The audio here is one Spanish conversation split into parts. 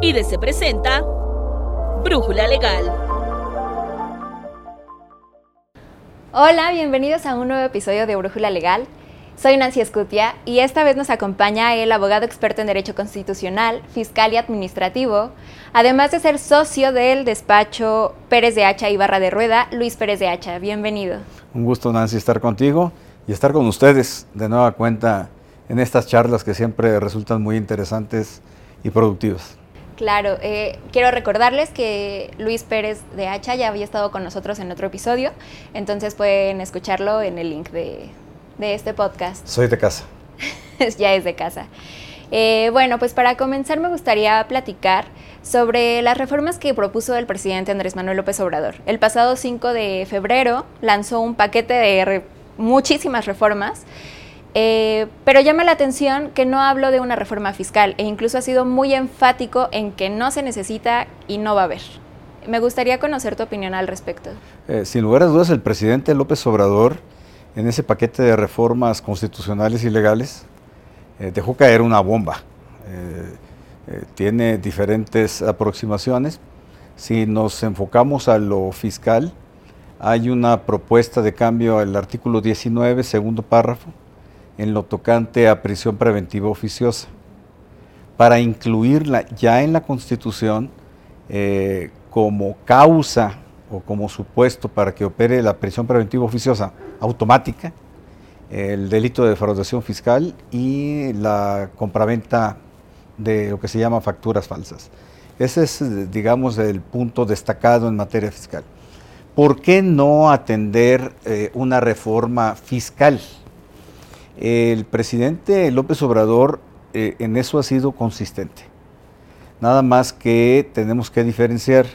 y de Se Presenta Brújula Legal. Hola, bienvenidos a un nuevo episodio de Brújula Legal. Soy Nancy Escutia y esta vez nos acompaña el abogado experto en Derecho Constitucional, Fiscal y Administrativo, además de ser socio del despacho Pérez de Hacha y Barra de Rueda, Luis Pérez de Hacha. Bienvenido. Un gusto, Nancy, estar contigo y estar con ustedes de nueva cuenta en estas charlas que siempre resultan muy interesantes y productivas. Claro, eh, quiero recordarles que Luis Pérez de Hacha ya había estado con nosotros en otro episodio, entonces pueden escucharlo en el link de, de este podcast. Soy de casa. ya es de casa. Eh, bueno, pues para comenzar me gustaría platicar sobre las reformas que propuso el presidente Andrés Manuel López Obrador. El pasado 5 de febrero lanzó un paquete de muchísimas reformas, eh, pero llama la atención que no hablo de una reforma fiscal e incluso ha sido muy enfático en que no se necesita y no va a haber. Me gustaría conocer tu opinión al respecto. Eh, sin lugar a dudas, el presidente López Obrador en ese paquete de reformas constitucionales y legales, eh, dejó caer una bomba. Tiene diferentes aproximaciones. Si nos enfocamos a lo fiscal, hay una propuesta de cambio al artículo 19, segundo párrafo, en lo tocante a prisión preventiva oficiosa, para incluirla ya en la Constitución como causa o como supuesto para que opere la prisión preventiva oficiosa automática, el delito de defraudación fiscal y la compraventa de lo que se llama facturas falsas. Ese es, digamos, el punto destacado en materia fiscal. ¿Por qué no atender eh, una reforma fiscal? El presidente López Obrador eh, en eso ha sido consistente. Nada más que tenemos que diferenciar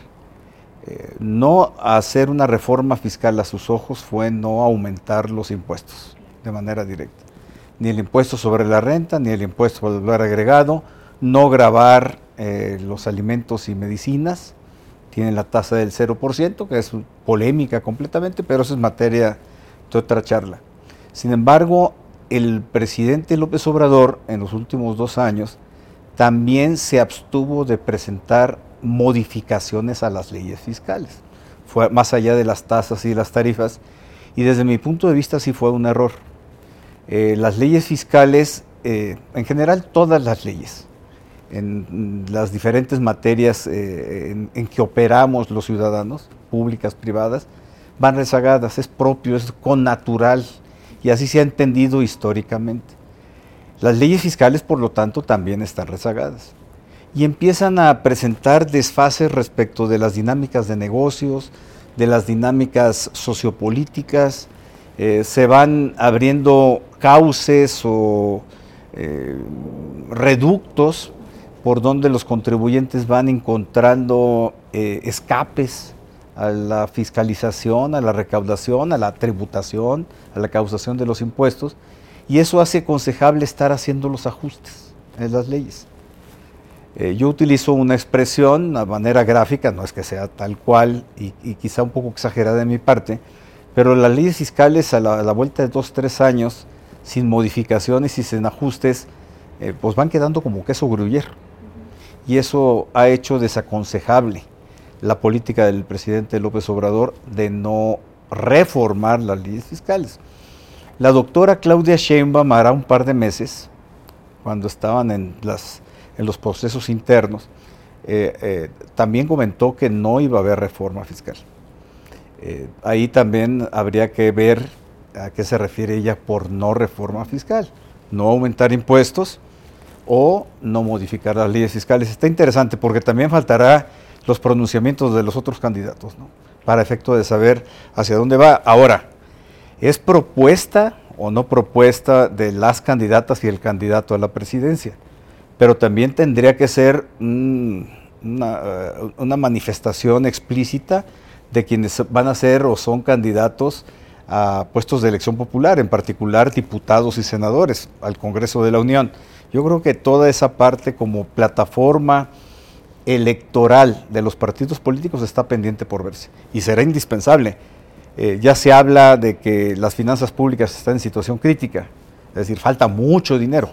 eh, no hacer una reforma fiscal a sus ojos fue no aumentar los impuestos de manera directa. Ni el impuesto sobre la renta, ni el impuesto por el valor agregado, no grabar eh, los alimentos y medicinas, tienen la tasa del 0%, que es polémica completamente, pero eso es materia de otra charla. Sin embargo, el presidente López Obrador en los últimos dos años también se abstuvo de presentar modificaciones a las leyes fiscales, fue más allá de las tasas y las tarifas, y desde mi punto de vista sí fue un error. Eh, las leyes fiscales, eh, en general todas las leyes, en las diferentes materias eh, en, en, que operamos los ciudadanos, públicas, privadas, van rezagadas, es propio, es con natural, y así se ha entendido históricamente. Las leyes fiscales, por lo tanto, también están rezagadas y empiezan a presentar desfases respecto de las dinámicas de negocios, de las dinámicas sociopolíticas, eh, se van abriendo cauces o eh, reductos por donde los contribuyentes van encontrando eh, escapes a la fiscalización, a la recaudación, a la tributación, a la causación de los impuestos, y eso hace aconsejable estar haciendo los ajustes en las leyes. Eh, yo utilizo una expresión, de manera gráfica, no es que sea tal cual y, quizá un poco exagerada de mi parte, pero las leyes fiscales a la, vuelta de dos, tres años, sin modificaciones y sin ajustes, eh, pues van quedando como queso gruyere. Y eso ha hecho desaconsejable la política del presidente López Obrador de no reformar las leyes fiscales. La doctora Claudia Sheinbaum hará un par de meses, cuando estaban en los procesos internos, eh, eh, también comentó que no iba a haber reforma fiscal. Eh, ahí también habría que ver a qué se refiere ella por no reforma fiscal. No aumentar impuestos o no modificar las leyes fiscales. Está interesante porque también faltará los pronunciamientos de los otros candidatos, ¿no? Para efecto de saber hacia dónde va. Ahora, ¿es propuesta o no propuesta de las candidatas y el candidato a la presidencia? pero también tendría que ser una, eh, una, manifestación explícita de quienes van a ser o son candidatos a puestos de elección popular, en particular diputados y senadores al Congreso de la Unión. Yo creo que toda esa parte como plataforma electoral de los partidos políticos está pendiente por verse y será indispensable. Eh, ya se habla de que las finanzas públicas están en situación crítica, es decir, falta mucho dinero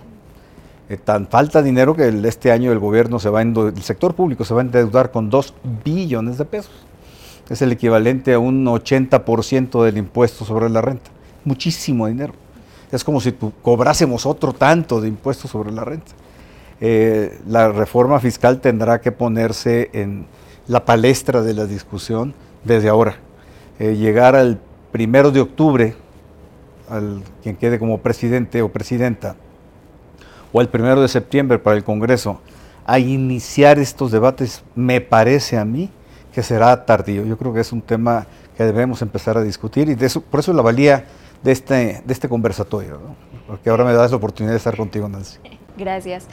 Eh, tan falta dinero que este año el gobierno se va el sector público se va a endeudar con 2 billones de pesos. Es el equivalente a un 80% del impuesto sobre la renta. Muchísimo dinero. Es como si cobrásemos otro tanto de impuestos sobre la renta. Eh, la reforma fiscal tendrá que ponerse en la palestra de la discusión desde ahora. Eh, llegar al primero de octubre, al quien quede como presidente o presidenta, o el primero de septiembre para el Congreso, a iniciar estos debates, me parece a mí que será tardío. Yo creo que es un tema que debemos empezar a discutir y de eso, por eso la valía de este, de este conversatorio, porque ahora me das la oportunidad de estar contigo, Nancy. Gracias.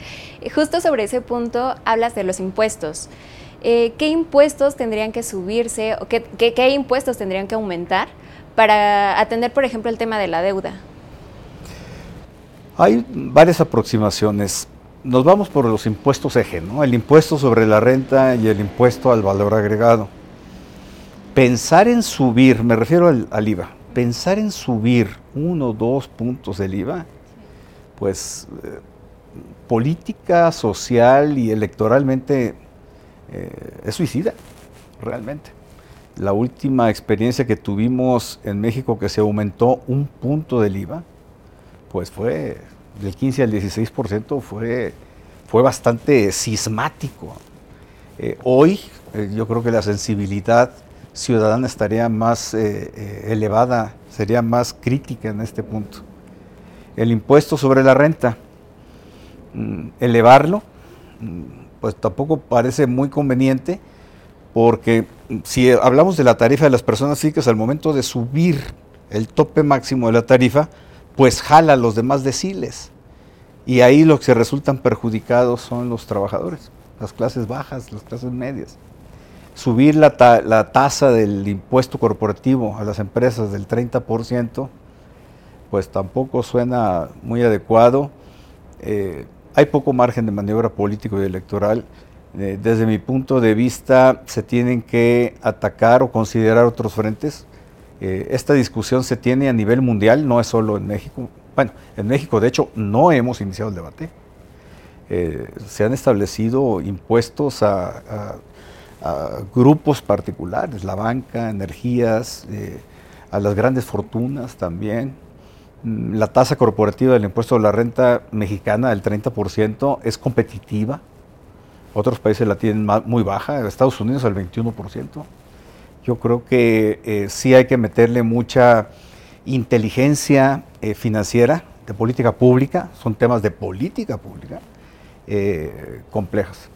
Justo sobre ese punto hablas de los impuestos. Eh, ¿Qué impuestos tendrían que subirse o qué, qué impuestos tendrían que aumentar para atender, por ejemplo, el tema de la deuda? Hay varias aproximaciones. Nos vamos por los impuestos eje, ¿no? El impuesto sobre la renta y el impuesto al valor agregado. Pensar en subir, me refiero al, IVA, pensar en subir uno o dos puntos del IVA, pues eh, política, social y electoralmente eh, es suicida, realmente. La última experiencia que tuvimos en México que se aumentó un punto del IVA, pues fue del 15 al 16%, fue, fue bastante sismático. Eh, hoy eh, yo creo que la sensibilidad ciudadana estaría más elevada, sería más crítica en este punto. El impuesto sobre la renta, elevarlo, mm, pues tampoco parece muy conveniente, porque si hablamos de la tarifa de las personas físicas, al momento de subir el tope máximo de la tarifa, pues jala los demás deciles. Y ahí los que resultan perjudicados son los trabajadores, las clases bajas, las clases medias. Subir la, tasa del impuesto corporativo a las empresas del 30%, pues tampoco suena muy adecuado. Eh, hay poco margen de maniobra político y electoral. Eh, desde mi punto de vista, se tienen que atacar o considerar otros frentes eh, esta discusión se tiene a nivel mundial, no es solo en México. Bueno, en México de hecho no hemos iniciado el debate. Eh, se han establecido impuestos a, grupos particulares, la banca, energías, a las grandes fortunas también. La tasa corporativa del impuesto de la renta mexicana del 30% es competitiva. Otros países la tienen muy baja, Estados Unidos al 21%. Yo creo que eh, sí hay que meterle mucha inteligencia eh, financiera, de política pública, son temas de política pública eh, complejas.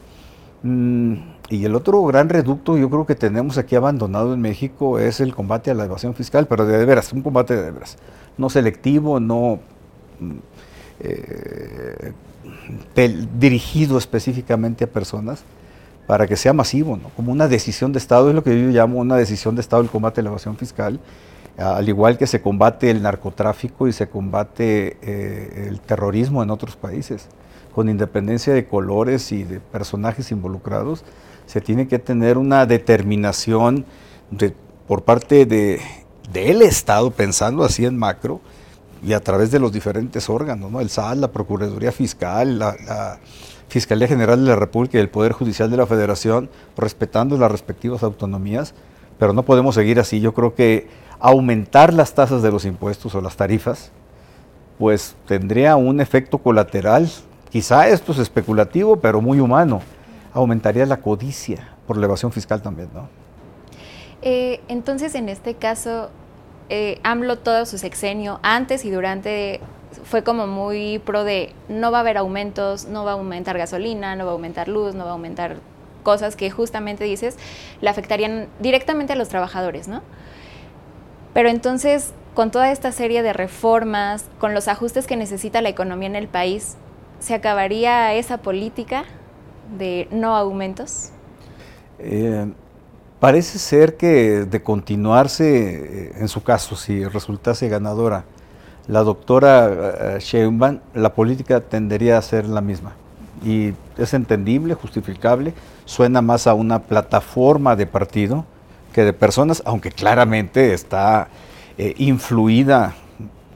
Mm, y el otro gran reducto yo creo que tenemos aquí abandonado en México es el combate a la evasión fiscal, pero de, veras, un combate de, veras, no selectivo, no mm, dirigido específicamente a personas, para que sea masivo, como una decisión de Estado, es lo que yo llamo una decisión de Estado el combate a la evasión fiscal, al igual que se combate el narcotráfico y se combate eh, el terrorismo en otros países, con independencia de colores y de personajes involucrados, se tiene que tener una determinación de, por parte de, del Estado, pensando así en macro, y a través de los diferentes órganos, ¿no? el SAL, la Procuraduría Fiscal, la Fiscalía General de la República y el Poder Judicial de la Federación, respetando las respectivas autonomías, pero no podemos seguir así. Yo creo que aumentar las tasas de los impuestos o las tarifas, pues tendría un efecto colateral. Quizá esto es especulativo, pero muy humano. Aumentaría la codicia por elevación fiscal también, ¿no? Eh, entonces, en este caso, eh, AMLO todo su sexenio, antes y durante fue como muy pro de no va a haber aumentos, no va a aumentar gasolina, no va a aumentar luz, no va a aumentar cosas que justamente dices le afectarían directamente a los trabajadores, ¿no? Pero entonces, con toda esta serie de reformas, con los ajustes que necesita la economía en el país, ¿se acabaría esa política de no aumentos? Eh, parece ser que de continuarse, eh, en su caso, si resultase ganadora, la doctora eh, Sheinbaum, la política tendería a ser la misma. Y es entendible, justificable, suena más a una plataforma de partido que de personas, aunque claramente está influida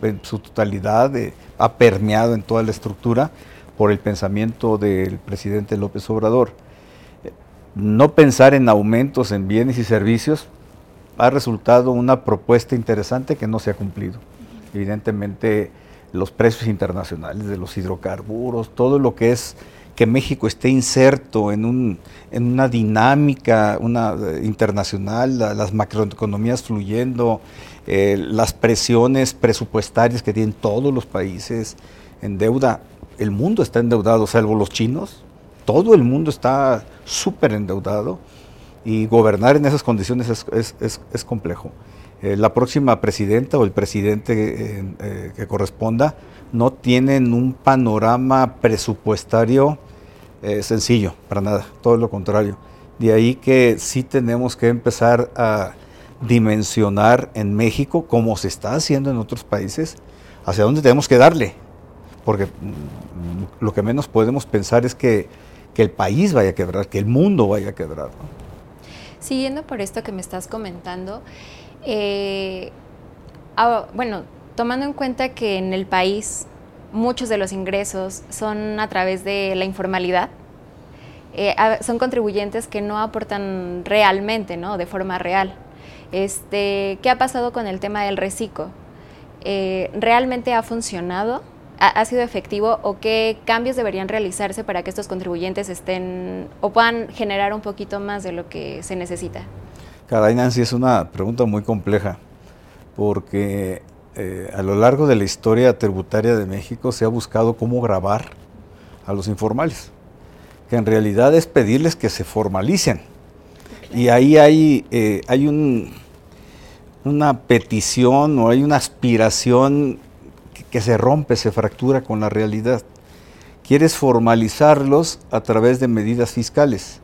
en su totalidad, ha permeado en toda la estructura por el pensamiento del presidente López Obrador. No pensar en aumentos en bienes y servicios ha resultado una propuesta interesante que no se ha cumplido. Evidentemente, los precios internacionales de los hidrocarburos, todo lo que es que México esté inserto en, un, en una dinámica eh, internacional, las macroeconomías fluyendo, eh, las presiones presupuestarias que tienen todos los países en deuda. El mundo está endeudado, salvo los chinos. Todo el mundo está súper endeudado y gobernar en esas condiciones es, complejo. Eh, la próxima presidenta o el presidente que corresponda no tienen un panorama presupuestario eh, sencillo, para nada, todo lo contrario. De ahí que sí tenemos que empezar a dimensionar en México, como se está haciendo en otros países, hacia dónde tenemos que darle. Porque mm, lo que menos podemos pensar es que, el país vaya a quebrar, que el mundo vaya a quebrar. Siguiendo por esto que me estás comentando, eh, ah, bueno, tomando en cuenta que en el país muchos de los ingresos son a través de la informalidad, eh, son contribuyentes que no aportan realmente, ¿no? De forma real. Este, ¿Qué ha pasado con el tema del reciclo? Eh, ¿Realmente ha funcionado? ¿Ha, sido efectivo? ¿O qué cambios deberían realizarse para que estos contribuyentes estén o puedan generar un poquito más de lo que se necesita? Caray, Nancy, es una pregunta muy compleja, porque eh, a lo largo de la historia tributaria de México se ha buscado cómo grabar a los informales, que en realidad es pedirles que se formalicen. Y ahí hay, eh, hay un, una petición o hay una aspiración que, se rompe, se fractura con la realidad. Quieres formalizarlos a través de medidas fiscales.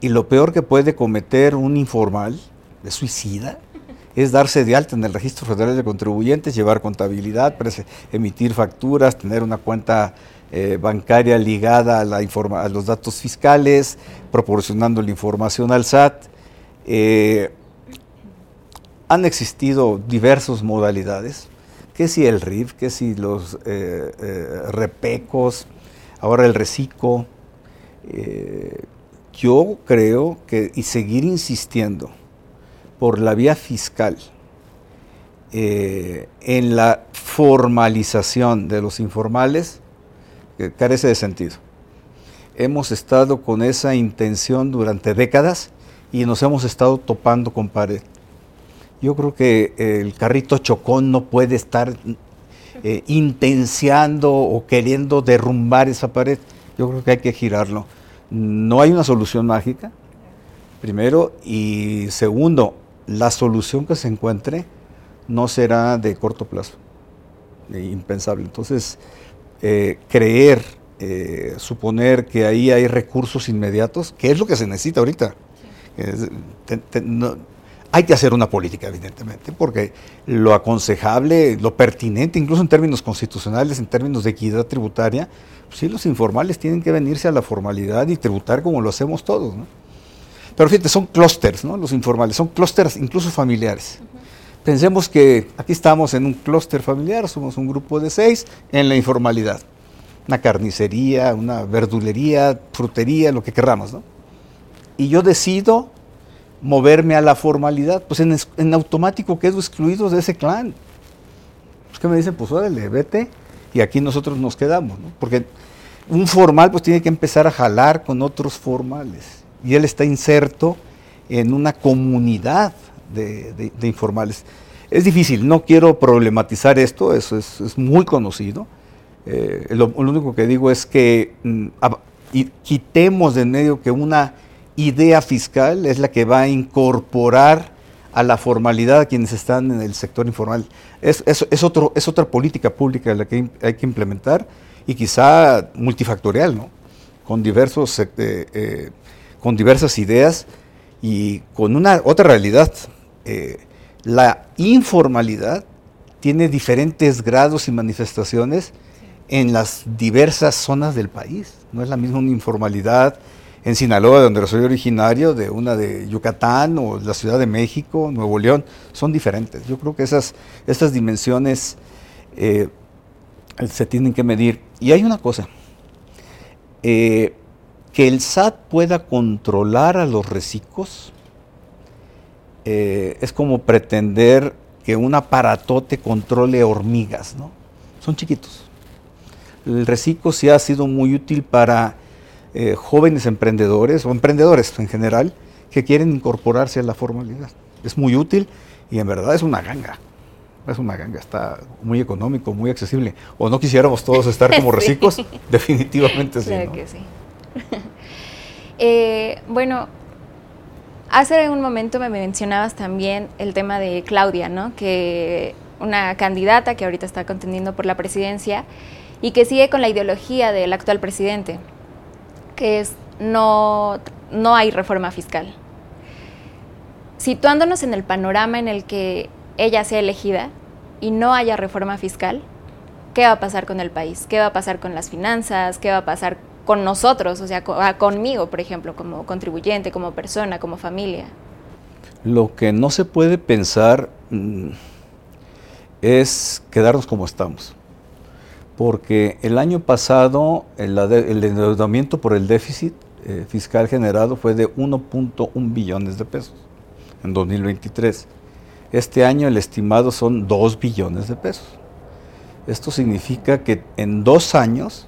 Y lo peor que puede cometer un informal, de suicida, es darse de alta en el Registro Federal de Contribuyentes, llevar contabilidad, emitir facturas, tener una cuenta eh, bancaria ligada a, la a, los datos fiscales, proporcionando la información al SAT. Eh, han existido diversas modalidades, que si el RIF, que si los eh, repecos, ahora el reciclo. yo creo que, y seguir insistiendo, por la vía fiscal eh, en la formalización de los informales carece de sentido. Hemos estado con esa intención durante décadas y nos hemos estado topando con pared. Yo creo que el carrito chocón no puede estar eh, intenciando o queriendo derrumbar esa pared. Yo creo que hay que girarlo. No hay una solución mágica, primero, y segundo, la solución que se encuentre no será de corto plazo, impensable. Entonces, eh, creer, eh, suponer que ahí hay recursos inmediatos, que es lo que se necesita ahorita. Hay que hacer una política, evidentemente, porque lo aconsejable, lo pertinente, incluso en términos constitucionales, en términos de equidad tributaria, pues sí, los informales tienen que venirse a la formalidad y tributar como lo hacemos todos. ¿no? Pero fíjate, son clústeres, ¿no? Los informales, son clústeres incluso familiares. Pensemos que aquí estamos en un clúster familiar, somos un grupo de seis en la informalidad. Una carnicería, una verdulería, frutería, lo que querramos, ¿no? Y yo decido moverme a la formalidad, pues en, automático quedo excluido de ese clan. Es que me dicen, pues órale, vete, y aquí nosotros nos quedamos, ¿no? Porque un formal pues tiene que empezar a jalar con otros formales y él está inserto en una comunidad de, informales. Es difícil, no quiero problematizar esto, eso es, muy conocido. Eh, lo, único que digo es que mm, quitemos de en medio que una idea fiscal es la que va a incorporar a la formalidad a quienes están en el sector informal. Es, es, otro, es otra política pública la que hay que implementar y quizá multifactorial, ¿no? con diversos eh, eh, con diversas ideas y con una otra realidad. Eh, la informalidad tiene diferentes grados y manifestaciones en las diversas zonas del país. No es la misma una informalidad en Sinaloa, de donde soy originario, de una de Yucatán o la Ciudad de México, Nuevo León, son diferentes. Yo creo que esas, dimensiones eh, se tienen que medir. Y hay una cosa, eh, que el SAT pueda controlar a los recicos eh, es como pretender que un aparatote controle hormigas, ¿no? Son chiquitos. El reciclo sí ha sido muy útil para eh, jóvenes emprendedores o emprendedores en general que quieren incorporarse a la formalidad. Es muy útil y en verdad es una ganga. Es una ganga, está muy económico, muy accesible. O no quisiéramos todos estar como reciclos, definitivamente sí. Claro que sí. Eh, bueno, hace un momento me mencionabas también el tema de Claudia, ¿no? Que una candidata que ahorita está contendiendo por la presidencia y que sigue con la ideología del actual presidente, que es no, no hay reforma fiscal. Situándonos en el panorama en el que ella sea elegida y no haya reforma fiscal, ¿qué va a pasar con el país? ¿Qué va a pasar con las finanzas? ¿Qué va a pasar con nosotros? O sea, ah, conmigo, por ejemplo, como contribuyente, como persona, como familia. Lo que no se puede pensar mm, es quedarnos como estamos. Porque el año pasado el, endeudamiento por el déficit eh, fiscal generado fue de 1.1 billones de pesos en 2023. Este año el estimado son 2 billones de pesos. Esto significa que en dos años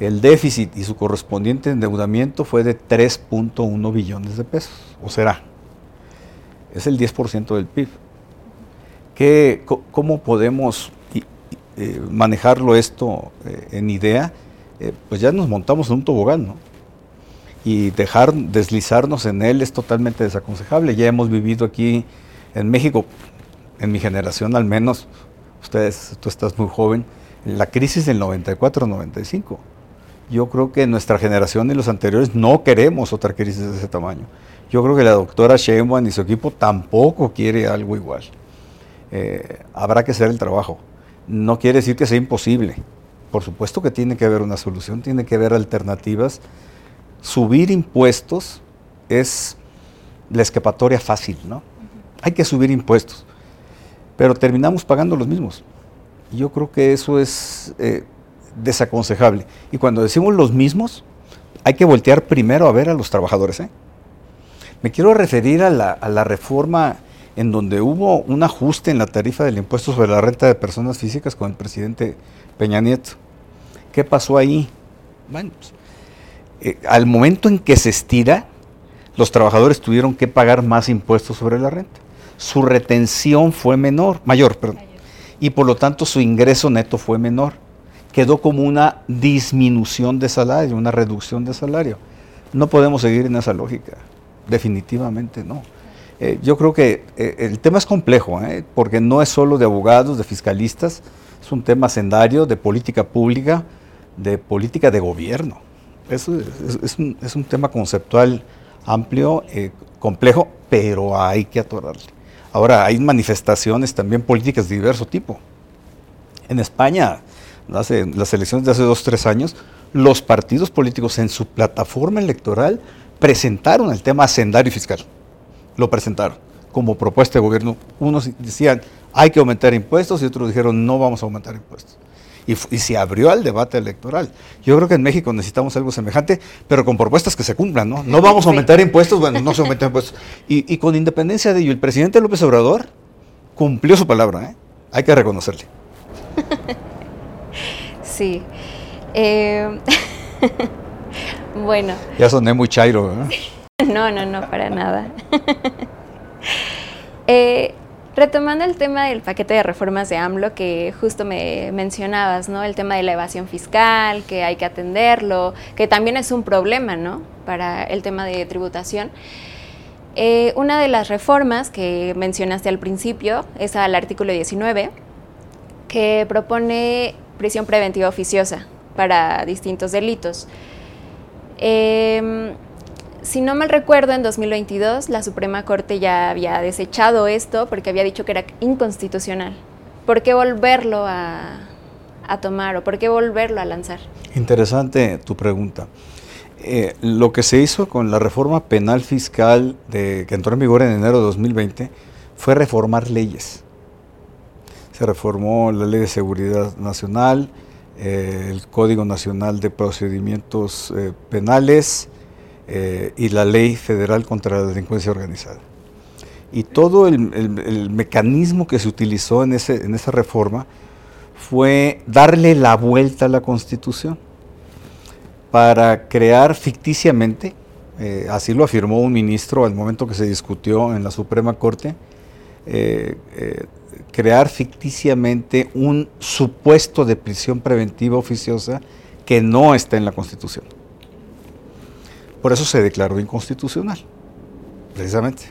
el déficit y su correspondiente endeudamiento fue de 3.1 billones de pesos, o será. Es el 10% del PIB. ¿Qué, ¿Cómo podemos eh, manejarlo esto eh, en idea? Eh, pues ya nos montamos en un tobogán, ¿no? Y dejar deslizarnos en él es totalmente desaconsejable. Ya hemos vivido aquí en México, en mi generación al menos, ustedes, tú estás muy joven, la crisis del 94-95. Yo creo que nuestra generación y los anteriores no queremos otra crisis de ese tamaño. Yo creo que la doctora Sheinbaum y su equipo tampoco quiere algo igual. Habrá que hacer el trabajo. No quiere decir que sea imposible. Por supuesto que tiene que haber una solución, tiene que haber alternativas. Subir impuestos es la escapatoria fácil, ¿no? Hay que subir impuestos, pero terminamos pagando los mismos. Yo creo que eso es eh, desaconsejable. Y cuando decimos los mismos, hay que voltear primero a ver a los trabajadores. ¿eh? Me quiero referir a la, a la, reforma en donde hubo un ajuste en la tarifa del impuesto sobre la renta de personas físicas con el presidente Peña Nieto. ¿Qué pasó ahí? Bueno, pues, eh, al momento en que se estira, los trabajadores tuvieron que pagar más impuestos sobre la renta. Su retención fue menor, mayor, perdón, y por lo tanto su ingreso neto fue menor quedó como una disminución de salario, una reducción de salario. No podemos seguir en esa lógica, definitivamente no. Eh, yo creo que eh, el tema es complejo, ¿eh? porque no es solo de abogados, de fiscalistas, es un tema sendario de política pública, de política de gobierno. Eso es, un, es un, tema conceptual amplio, complejo, pero hay que atorarle. Ahora, hay manifestaciones también políticas de diverso tipo. En España, las elecciones de hace dos, tres años, los partidos políticos en su plataforma electoral presentaron el tema hacendario y fiscal. Lo presentaron como propuesta de gobierno. Unos decían, hay que aumentar impuestos y otros dijeron, no vamos a aumentar impuestos. Y, se abrió al debate electoral. Yo creo que en México necesitamos algo semejante, pero con propuestas que se cumplan, ¿no? No vamos a aumentar impuestos, bueno, no se aumentan impuestos. Y, y, con independencia de ello, el presidente López Obrador cumplió su palabra, ¿eh? Hay que reconocerle. Sí. Eh, bueno. Ya soné muy chairo, No, no, no, para nada. Eh, retomando el tema del paquete de reformas de AMLO que justo me mencionabas, ¿no? El tema de la evasión fiscal, que hay que atenderlo, que también es un problema, ¿no? Para el tema de tributación. Eh, una de las reformas que mencionaste al principio es al artículo 19, que propone prisión preventiva oficiosa para distintos delitos. Em, si no mal recuerdo, en 2022 la Suprema Corte ya había desechado esto porque había dicho que era inconstitucional. ¿Por qué volverlo a, tomar o por qué volverlo a lanzar? Interesante tu pregunta. Eh, lo que se hizo con la reforma penal fiscal de, que entró en vigor en enero de 2020 fue reformar leyes se reformó la ley de seguridad nacional, eh, el Código Nacional de Procedimientos eh, Penales y la Ley Federal contra la Delincuencia Organizada. Y todo el, mecanismo que se utilizó en, ese, en esa reforma fue darle la vuelta a la Constitución para crear ficticiamente, así lo afirmó un ministro al momento que se discutió en la Suprema Corte, eh, eh, crear ficticiamente un supuesto de prisión preventiva oficiosa que no está en la Constitución. Por eso se declaró inconstitucional, precisamente.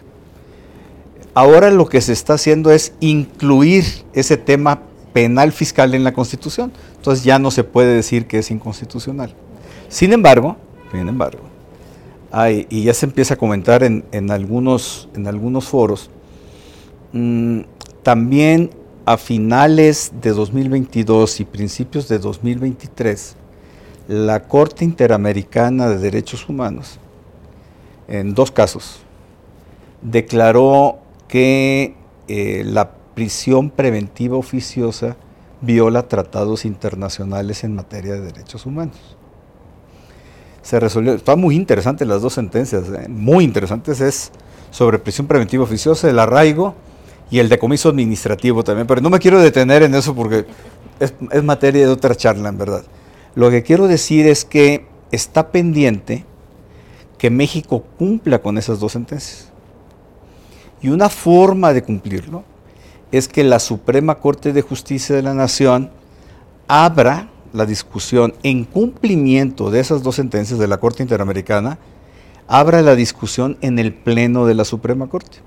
Ahora lo que se está haciendo es incluir ese tema penal fiscal en la Constitución. Entonces ya no se puede decir que es inconstitucional. Sin embargo, sin embargo, hay, y ya se empieza a comentar en, algunos, en algunos foros, Mm, también a finales de 2022 y principios de 2023, la Corte Interamericana de Derechos Humanos, en dos casos, declaró que eh, la prisión preventiva oficiosa viola tratados internacionales en materia de derechos humanos. Se resolvió, está muy interesante las dos sentencias, eh, muy interesantes, es sobre prisión preventiva oficiosa, el arraigo y el decomiso administrativo también, pero no me quiero detener en eso porque es, materia de otra charla, en verdad. Lo que quiero decir es que está pendiente que México cumpla con esas dos sentencias. Y una forma de cumplirlo es que la Suprema Corte de Justicia de la Nación abra la discusión en cumplimiento de esas dos sentencias de la Corte Interamericana, abra la discusión en el Pleno de la Suprema Corte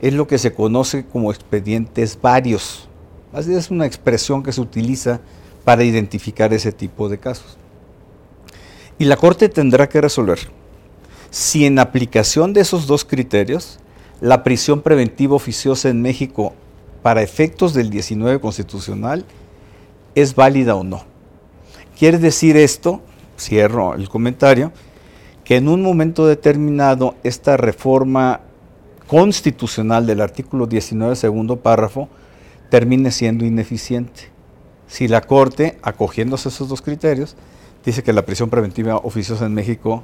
es lo que se conoce como expedientes varios. Así es una expresión que se utiliza para identificar ese tipo de casos. Y la Corte tendrá que resolver si en aplicación de esos dos criterios, la prisión preventiva oficiosa en México para efectos del 19 constitucional es válida o no. Quiere decir esto, cierro el comentario, que en un momento determinado esta reforma constitucional del artículo 19, segundo párrafo, termine siendo ineficiente. Si la Corte, acogiéndose a esos dos criterios, dice que la prisión preventiva oficiosa en México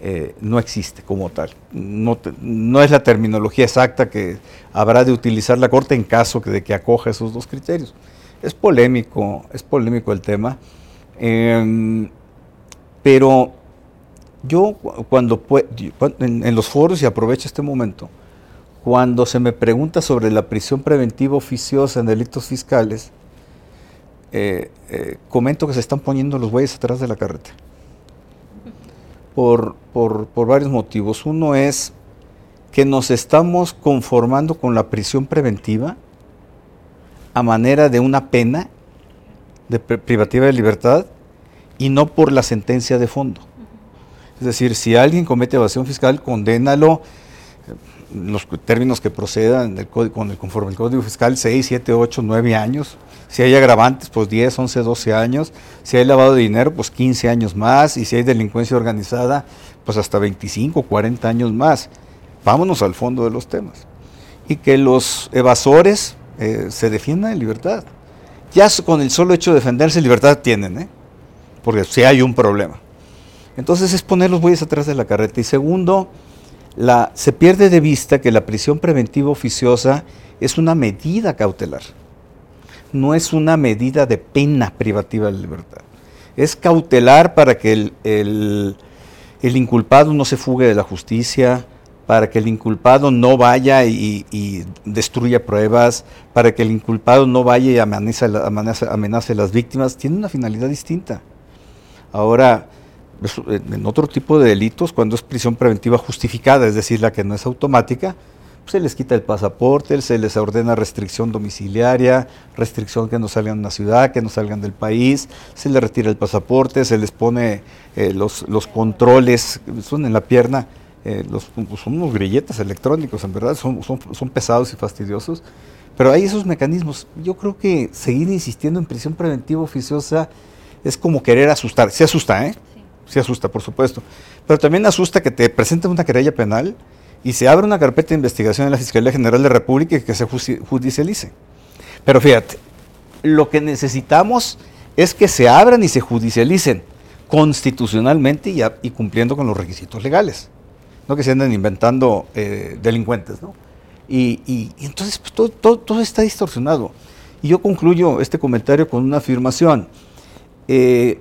eh, no existe como tal. No, es la terminología exacta que habrá de utilizar la Corte en caso de que acoja esos dos criterios. Es polémico, es polémico el tema, em, pero yo cuando en, en los foros, y aprovecho este momento, cuando se me pregunta sobre la prisión preventiva oficiosa en delitos fiscales, eh, eh, comento que se están poniendo los bueyes atrás de la carreta. Por, por, varios motivos. Uno es que nos estamos conformando con la prisión preventiva a manera de una pena de privativa de libertad y no por la sentencia de fondo. Es decir, si alguien comete evasión fiscal, condénalo los términos que procedan con el, conforme el Código Fiscal, 6, 7, 8, 9 años. Si hay agravantes, pues 10, 11, 12 años. Si hay lavado de dinero, pues 15 años más. Y si hay delincuencia organizada, pues hasta 25, 40 años más. Vámonos al fondo de los temas. Y que los evasores eh, se defiendan en libertad. Ya con el solo hecho de defenderse, libertad tienen, ¿eh? porque si hay un problema. Entonces es poner los bueyes atrás de la carreta. Y segundo, se pierde de vista que la prisión preventiva oficiosa es una medida cautelar, no es una medida de pena privativa de libertad. Es cautelar para que el, inculpado no se fugue de la justicia, para que el inculpado no vaya y, destruya pruebas, para que el inculpado no vaya y amenace, amenace a las víctimas, tiene una finalidad distinta. Ahora, en otro tipo de delitos, cuando es prisión preventiva justificada, es decir, la que no es automática, pues se les quita el pasaporte, se les ordena restricción domiciliaria, restricción que no salgan de la ciudad, que no salgan del país, se les retira el pasaporte, se les pone eh, los, controles, son en la pierna, eh, los, pues, son unos grilletes electrónicos, en verdad, son, pesados y fastidiosos, pero hay esos mecanismos. Yo creo que seguir insistiendo en prisión preventiva oficiosa es como querer asustar, se asusta, ¿eh? Asusta, por supuesto. Pero también asusta que te presenten una querella penal y se abra una carpeta de investigación en la Fiscalía General de la República y que se judicialice. Pero fíjate, lo que necesitamos es que se abran y se judicialicen constitucionalmente y, cumpliendo con los requisitos legales. No que se anden inventando eh, delincuentes, ¿no? Y, entonces pues, todo, todo, está distorsionado. Y yo concluyo este comentario con una afirmación. Eh,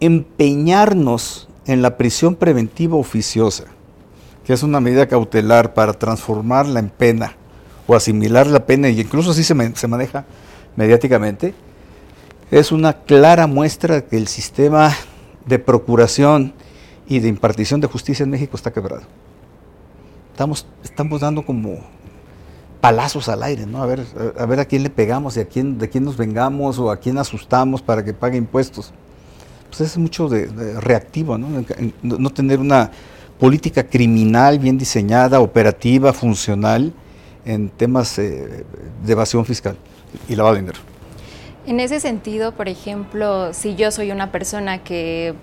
empeñarnos en la prisión preventiva oficiosa, que es una medida cautelar para transformarla en pena o asimilar la pena, y incluso así se, maneja mediáticamente, es una clara muestra de que el sistema de procuración y de impartición de justicia en México está quebrado. Estamos, estamos dando como palazos al aire, ¿no? A ver, a, ver a quién le pegamos y a quién, de quién nos vengamos o a quién asustamos para que pague impuestos. Pues es mucho de, reactivo, ¿no? no tener una política criminal bien diseñada, operativa, funcional en temas eh, de evasión fiscal y lavado de dinero. En ese sentido, por ejemplo, si yo soy una persona que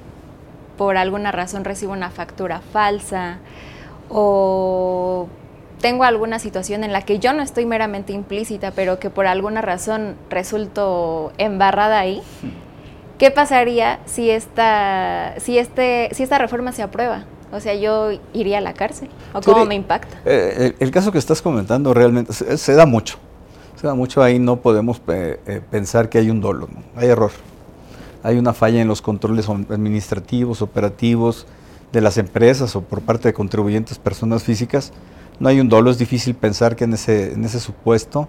por alguna razón recibo una factura falsa o tengo alguna situación en la que yo no estoy meramente implícita, pero que por alguna razón resulto embarrada ahí, ¿qué pasaría si esta, si este, si esta reforma se aprueba? O sea, yo iría a la cárcel. ¿O cómo me impacta? Eh, el, caso que estás comentando realmente se da mucho mucho ahí, no podemos eh, eh, pensar que hay un dolo, hay error. Hay una falla en los controles administrativos, operativos de las empresas o por parte de contribuyentes, personas físicas. No hay un dolo, es difícil pensar que en ese, en ese supuesto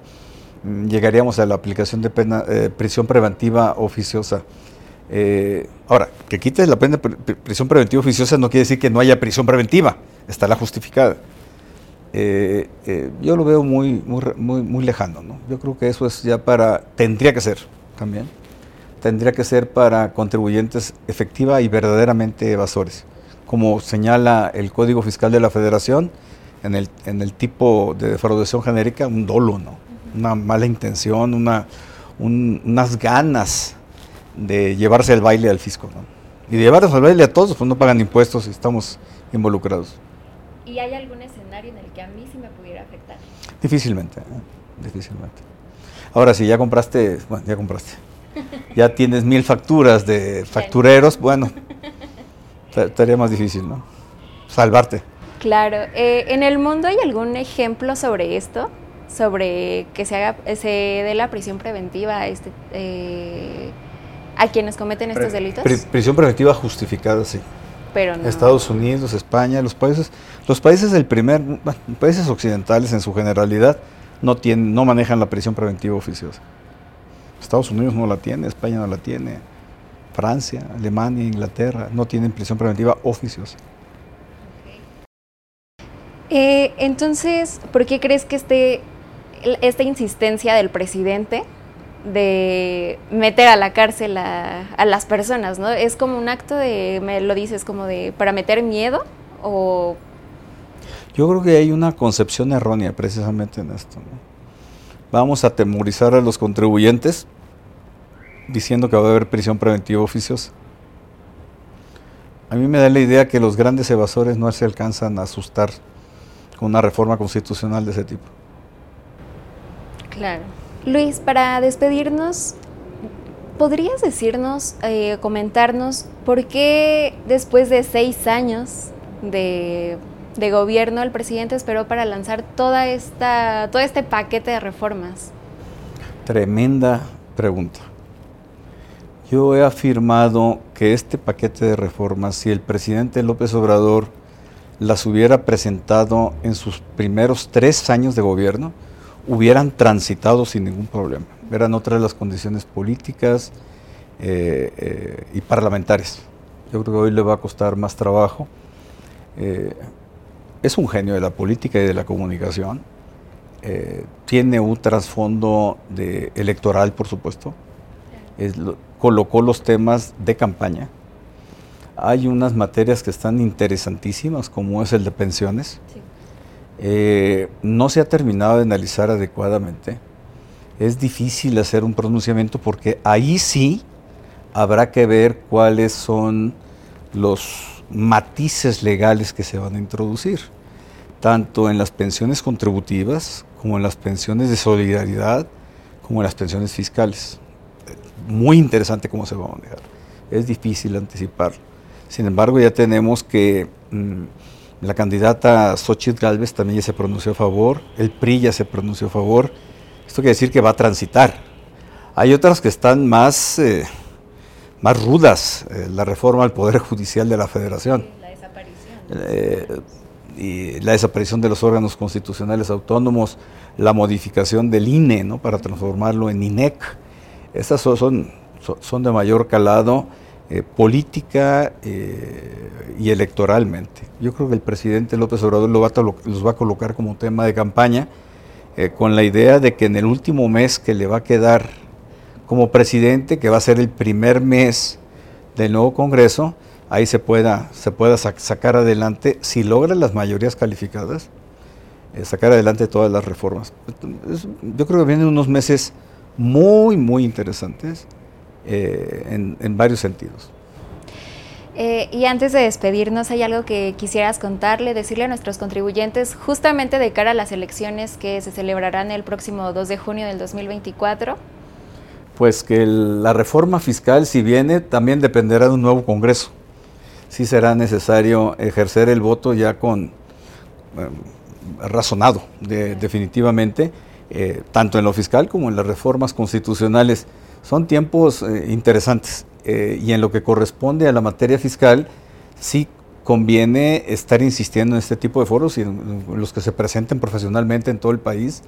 mm, llegaríamos a la aplicación de pena, eh, prisión preventiva oficiosa. Ahora, que quite la pena prisión preventiva oficiosa no quiere decir que no haya prisión preventiva, está la justificada. Eh, eh, yo lo veo muy, muy, muy, lejano. ¿no? Yo creo que eso es ya para, tendría que ser también, tendría que ser para contribuyentes efectiva y verdaderamente evasores. Como señala el Código Fiscal de la Federación, en el, en el tipo de defraudación genérica, un dolo, ¿no? una mala intención, una, unas ganas de llevarse el baile al fisco. Y de llevarse el baile a todos, pues no pagan impuestos y estamos involucrados. ¿Y hay algún escenario en el que a mí sí me pudiera afectar? Difícilmente, ¿eh? difícilmente. Ahora, si ya compraste, bueno, ya compraste, ya tienes mil facturas de factureros, bueno, estaría más difícil, ¿no? Salvarte. Claro. Eh, ¿En el mundo hay algún ejemplo sobre esto? Sobre que se haga, se dé la prisión preventiva a, este, eh, a quienes cometen estos delitos? prisión preventiva justificada, sí. Estados Unidos, España, los países, los países del primer, países occidentales en su generalidad no tienen, no manejan la prisión preventiva oficiosa. Estados Unidos no la tiene, España no la tiene, Francia, Alemania, Inglaterra no tienen prisión preventiva oficiosa. Eh, entonces, ¿por qué crees que este, esta insistencia del presidente de meter a la cárcel a, las personas, ¿no? Es como un acto de, me lo dices, como de, para meter miedo o... Yo creo que hay una concepción errónea precisamente en esto, Vamos a atemorizar a los contribuyentes diciendo que va a haber prisión preventiva oficiosa. A mí me da la idea que los grandes evasores no se alcanzan a asustar con una reforma constitucional de ese tipo. Claro. Luis, para despedirnos, ¿podrías decirnos, eh, comentarnos por qué después de seis años de, gobierno el presidente esperó para lanzar toda esta, todo este paquete de reformas? Tremenda pregunta. Yo he afirmado que este paquete de reformas, si el presidente López Obrador las hubiera presentado en sus primeros tres años de gobierno, hubieran transitado sin ningún problema. Eran otras las condiciones políticas eh, eh, y parlamentarias. Yo creo que hoy le va a costar más trabajo. Eh, es un genio de la política y de la comunicación. tiene un trasfondo de electoral, por supuesto. colocó los temas de campaña. Hay unas materias que están interesantísimas, como es el de pensiones. Eh, no se ha terminado de analizar adecuadamente. Es difícil hacer un pronunciamiento porque ahí sí habrá que ver cuáles son los matices legales que se van a introducir, tanto en las pensiones contributivas como en las pensiones de solidaridad, como en las pensiones fiscales. muy interesante cómo se va a manejar. Es difícil anticipar. Sin embargo, ya tenemos que mm, la candidata Xochitl Galvez también ya se pronunció a favor, el PRI ya se pronunció a favor. Esto quiere decir que va a transitar. Hay otras que están más, eh, más rudas, eh, la reforma al Poder Judicial de la Federación. la desaparición. Eh, y la desaparición de los órganos constitucionales autónomos, la modificación del INE ¿no? para transformarlo en INEC. Estas son, son, de mayor calado eh, política eh, y electoralmente. Yo creo que el presidente López Obrador lo va los va a colocar como tema de campaña eh, con la idea de que en el último mes que le va a quedar como presidente, que va a ser el primer mes del nuevo Congreso, ahí se pueda, se pueda sacar adelante, si logra las mayorías calificadas, sacar adelante todas las reformas. yo creo que vienen unos meses muy, muy interesantes eh, en, varios sentidos. Eh, y antes de despedirnos, ¿hay algo que quisieras contarle, decirle a nuestros contribuyentes justamente de cara a las elecciones que se celebrarán el próximo 2 de junio del 2024? Pues que la reforma fiscal, si viene, también dependerá de un nuevo Congreso sí será necesario ejercer el voto ya con em, razonado, definitivamente, eh, tanto en lo fiscal como en las reformas constitucionales. Son tiempos eh, interesantes eh, y en lo que corresponde a la materia fiscal, sí conviene estar insistiendo en este tipo de foros y en, los que se presenten profesionalmente en todo el país.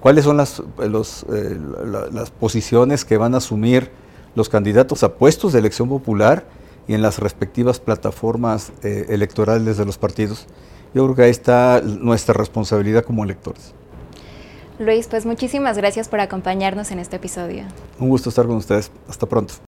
¿Cuáles son las, las posiciones que van a asumir los candidatos a puestos de elección popular? y en las respectivas plataformas eh, electorales de los partidos. Yo creo que ahí está nuestra responsabilidad como electores. Luis, pues muchísimas gracias por acompañarnos en este episodio. Un gusto estar con ustedes. Hasta pronto.